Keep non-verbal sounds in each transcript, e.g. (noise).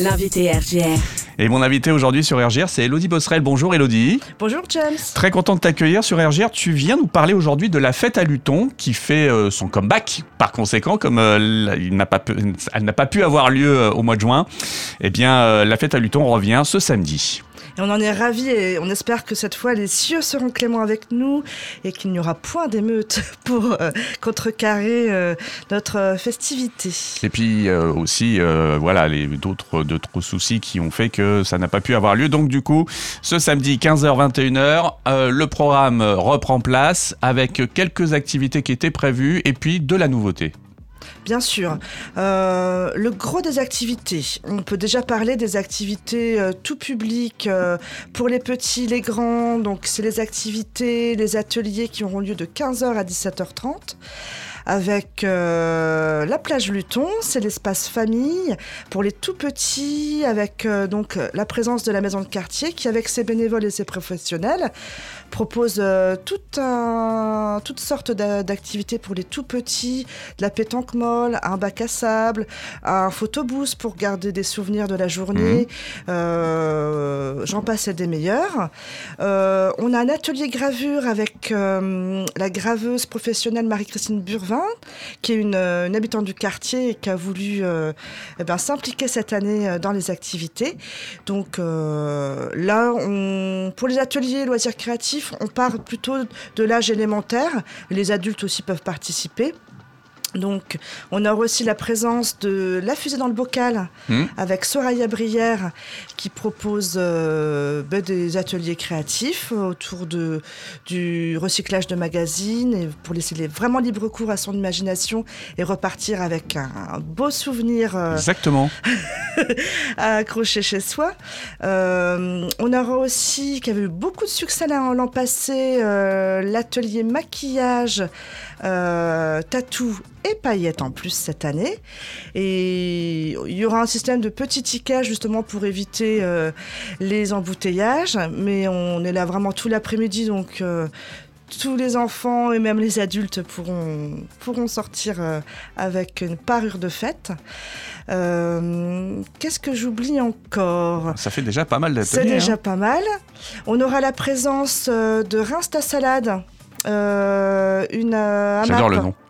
L'invité RGR. Et mon invité aujourd'hui sur RGR, c'est Elodie Bosserel. Bonjour Elodie. Bonjour James. Très content de t'accueillir sur RGR. Tu viens nous parler aujourd'hui de la fête à Luton qui fait euh, son comeback. Par conséquent, comme euh, elle n'a pas pu avoir lieu euh, au mois de juin, eh bien la fête à Luton revient ce samedi. On en est ravis et on espère que cette fois les cieux seront cléments avec nous et qu'il n'y aura point d'émeute (laughs) pour euh, contrecarrer euh, notre euh, festivité. Et puis aussi, voilà, les d'autres soucis qui ont fait que ça n'a pas pu avoir lieu. Donc du coup, ce samedi 15h-21h, euh, le programme reprend place avec quelques activités qui étaient prévues et puis de la nouveauté. Bien sûr. Euh, le gros des activités, on peut déjà parler des activités euh, tout public euh, pour les petits, les grands. Donc c'est les activités, les ateliers qui auront lieu de 15h à 17h30 avec euh, la plage Luton, c'est l'espace famille pour les tout petits, avec euh, donc euh, la présence de la maison de quartier qui, avec ses bénévoles et ses professionnels, propose euh, un- toutes sortes d'a- d'activités pour les tout petits, de la pétanque molle, un bac à sable, un photobooth pour garder des souvenirs de la journée, euh, j'en passe et des meilleurs. On a un atelier gravure avec la graveuse professionnelle Marie-Christine Burvin, qui est une, euh, une habitante du quartier et qui a voulu euh, eh ben, s'impliquer cette année euh, dans les activités. Donc là, pour les ateliers loisirs créatifs, on part plutôt de l'âge élémentaire. Les adultes aussi peuvent participer. Donc, on a aussi la présence de La Fusée dans le bocal Hmm. avec Soraya Brière qui propose euh, ben, des ateliers créatifs autour de, du recyclage de magazines et pour laisser les- vraiment libre cours à son imagination et repartir avec un, un beau souvenir euh, Exactement. (laughs) à accrocher chez soi. Euh, on aura aussi, qui avait eu beaucoup de succès l'an passé, l'atelier maquillage, tatou et paillettes en plus cette année. Et il y aura un système de petits tickets justement pour éviter euh, les embouteillages. Mais on est là vraiment tout l'après-midi, donc euh, tous les enfants et même les adultes pourront, pourront sortir euh, avec une parure de fête. Euh, Qu'est-ce que j'oublie encore? Ça fait déjà pas mal C'est d'ateliers. déjà hein. pas mal. On aura la présence euh, de Reims ta salade. Euh, une euh, J'adore le nom.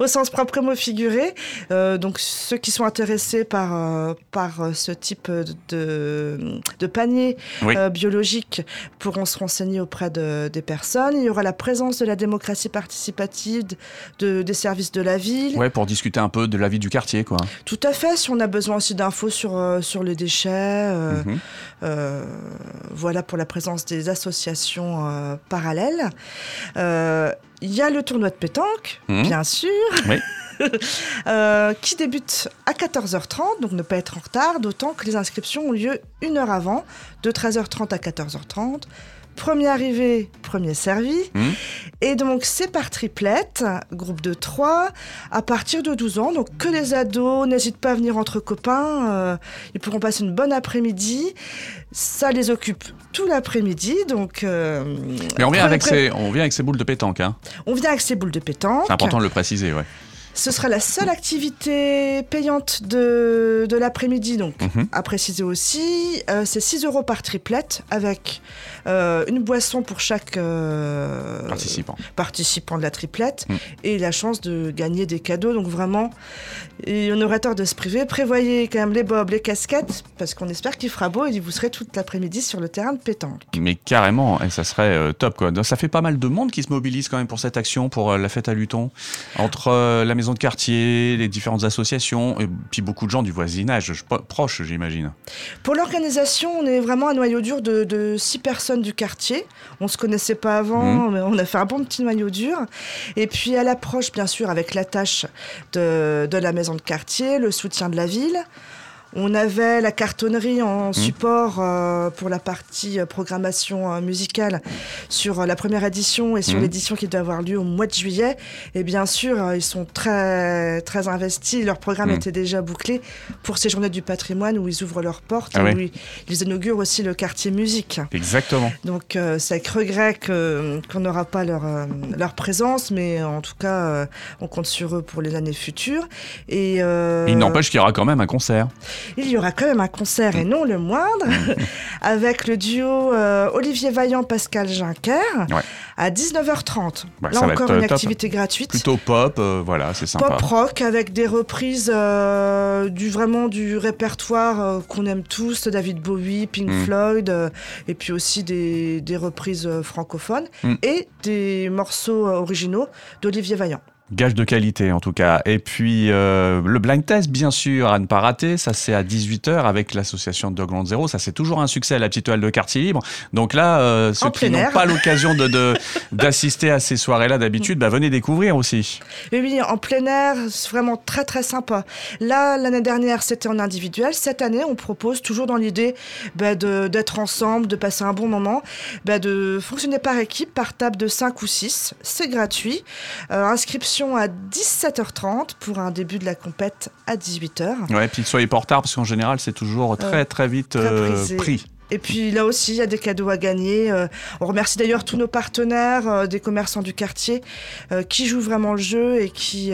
Au sens propre comme au figuré. Euh, donc, ceux qui sont intéressés par, euh, par euh, ce type de, de panier Oui. euh, biologique pourront se renseigner auprès de- des personnes. Il y aura la présence de la démocratie participative, de, des services de la ville. Ouais, pour discuter un peu de la vie du quartier, quoi. Tout à fait. Si on a besoin aussi d'infos sur, sur les déchets, Mhm. voilà pour la présence des associations parallèles. Il y a le tournoi de pétanque, Mhm. bien sûr, Oui. (laughs) euh, qui débute à 14h30, donc ne pas être en retard, d'autant que les inscriptions ont lieu une heure avant, de 13h30 à 14h30. Premier arrivé, premier servi. Mhm. Et donc, c'est par triplette, groupe de 3, à partir de 12 ans. Donc, que les ados n'hésitent pas à venir entre copains. euh, ils pourront passer une bonne après-midi. Ça les occupe tout l'après-midi. Donc, euh, Mais on vient, avec ses, on vient avec boules de pétanque. Hein. on vient avec ses boules de pétanque. C'est important de le préciser, ouais. Ce sera la seule activité payante de, de l'après-midi, donc Mhm. à préciser aussi. Euh, c'est 6 euros par triplette avec euh, une boisson pour chaque euh, Participant. participant de la triplette Mm. et la chance de gagner des cadeaux. Donc vraiment, et on aurait tort de se priver. Prévoyez quand même les bobs, les casquettes, parce qu'on espère qu'il fera beau et vous serez toute l'après-midi sur le terrain de pétanque. Mais carrément, et ça serait top quoi. Donc, ça fait pas mal de monde qui se mobilise quand même pour cette action, pour la fête à Luton, entre la maison de quartier, les différentes associations, et puis beaucoup de gens du voisinage, proche j'imagine. Pour l'organisation, on est vraiment un noyau dur de, de six personnes du quartier. On se connaissait pas avant, mais on a fait un bon petit noyau dur. Et puis à l'approche, bien sûr, avec la tâche de, de la maison de quartier, le soutien de la ville. On avait la cartonnerie en Mmh. support euh, pour la partie euh, programmation euh, musicale sur euh, la première édition et sur Mmh. l'édition qui doit avoir lieu au mois de juillet. Et bien sûr, euh, ils sont très, très investis. Leur programme Mmh. était déjà bouclé pour ces journées du patrimoine où ils ouvrent leurs portes Ah et ouais. où ils, inaugurent aussi le quartier musique. Exactement. Donc euh, c'est avec regret qu'on n'aura pas leur, leur présence, mais en tout cas, euh, on compte sur eux pour les années futures. Et euh, Il n'empêche qu'il y aura quand même un concert. Il y aura quand même un concert, et non le moindre, (laughs) avec le duo euh, Olivier Vaillant-Pascal Juncker Ouais. à 19h30. Ouais, Là encore une top. activité gratuite. Plutôt pop, euh, voilà, c'est sympa. Pop rock avec des reprises euh, du vraiment du répertoire qu'on aime tous, David Bowie, Pink Mm. Floyd, et puis aussi des, des reprises francophones Mm. et des morceaux originaux d'Olivier Vaillant. Gage de qualité en tout cas. Et puis euh, le blind test, bien sûr, à ne pas rater. Ça, c'est à 18h avec l'association Dogland Zero. Ça, c'est toujours un succès à la petite toile de quartier libre. Donc là, euh, ceux En qui n'ont pas l'occasion de, de- (laughs) d'assister à ces soirées-là d'habitude, bah, venez découvrir aussi. Oui, oui, en plein air, c'est vraiment très très sympa. Là, l'année dernière, c'était en individuel. Cette année, on propose toujours dans l'idée bah, d'être ensemble, de passer un bon moment, bah, de fonctionner par équipe, par table de 5 ou 6. C'est gratuit. Euh, inscription à 17h30 pour un début de la compète à 18h. Ouais, puis soyez pas en retard parce qu'en général, c'est toujours très très vite très euh, pris. Et puis là aussi, il y a des cadeaux à gagner. Euh, on remercie d'ailleurs tous nos partenaires, euh, des commerçants du quartier, euh, qui jouent vraiment le jeu et qui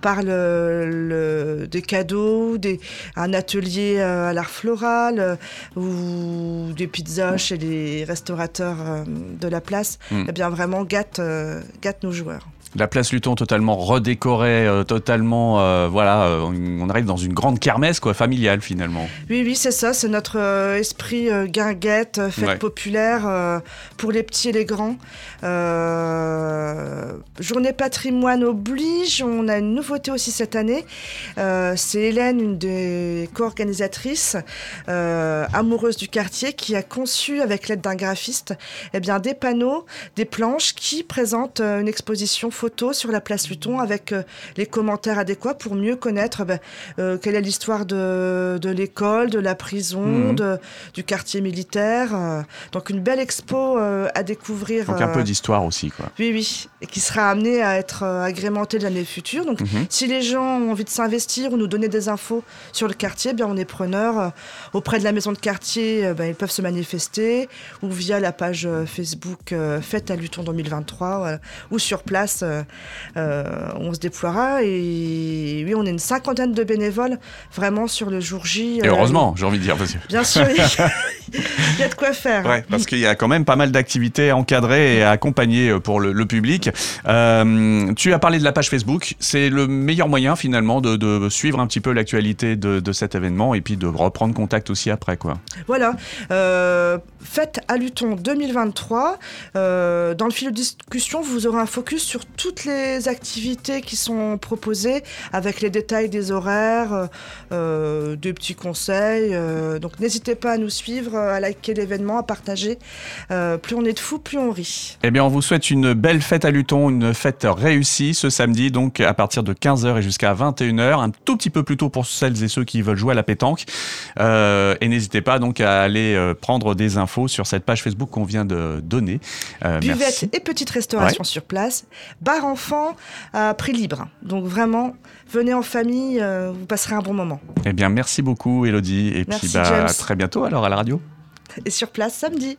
parlent le- des cadeaux, des, un atelier à l'art floral ou des pizzas chez les restaurateurs de la place. Mm. Eh bien, vraiment, gâte, gâte nos joueurs. La place Luton totalement redécorée, euh, totalement, euh, voilà, euh, on arrive dans une grande kermesse quoi, familiale finalement. Oui, oui, c'est ça, c'est notre esprit guinguette, fête Ouais. populaire pour les petits et les grands. Journée patrimoine oblige, on a une nouveauté aussi cette année. C'est Hélène, une des co-organisatrices, amoureuse du quartier, qui a conçu avec l'aide d'un graphiste eh bien, des panneaux, des planches qui présentent une exposition photo sur la place Luton avec euh, les commentaires adéquats pour mieux connaître ben, euh, quelle est l'histoire de, de l'école, de la prison, Mhm. de, du quartier militaire. euh. donc une belle expo à découvrir. Donc un peu d'histoire aussi quoi. oui, oui, et qui sera amenée à être agrémentée l'année future. Donc Mhm. si les gens ont envie de s'investir ou nous donner des infos sur le quartier, eh bien on est preneur. Auprès de la maison de quartier, ben, ils peuvent se manifester ou via la page Facebook Fête à Luton 2023 voilà. ou sur place, on se déploiera. Et oui, on est une cinquantaine de bénévoles vraiment sur le jour J. Et euh, heureusement, j'ai envie de dire. parce Bien sûr, (laughs) il y a- de quoi faire. Ouais, parce qu'il y a quand même pas mal d'activités encadrées et accompagnées euh, pour le, le public. Euh, tu as parlé de la page Facebook. C'est le meilleur moyen finalement de, de suivre un petit peu l'actualité de, de cet événement et puis de reprendre contact aussi après quoi. Voilà, euh, fête à Luton 2023. Euh, dans le fil de discussion, vous aurez un focus sur toutes les activités qui sont proposées, avec les détails des horaires, des petits conseils. donc n'hésitez pas à nous suivre, à liker l'événement, à partager. Euh, plus on est de fous, plus on rit. Eh bien, on vous souhaite une belle fête à Luton, une fête réussie ce samedi, donc à partir de 15h et jusqu'à 21h, un tout petit peu plus tôt pour celles et ceux qui veulent jouer à la pétanque. Euh, et n'hésitez pas donc à aller euh, prendre des infos sur cette page Facebook qu'on vient de donner. Euh, Buvette merci. et petite restauration sur place. Bar enfant à prix libre. Donc vraiment, venez en famille, euh, vous passerez un bon moment. Eh bien, merci beaucoup, Elodie. Et Merci, puis, bah, à très bientôt alors à la radio. Et sur place samedi.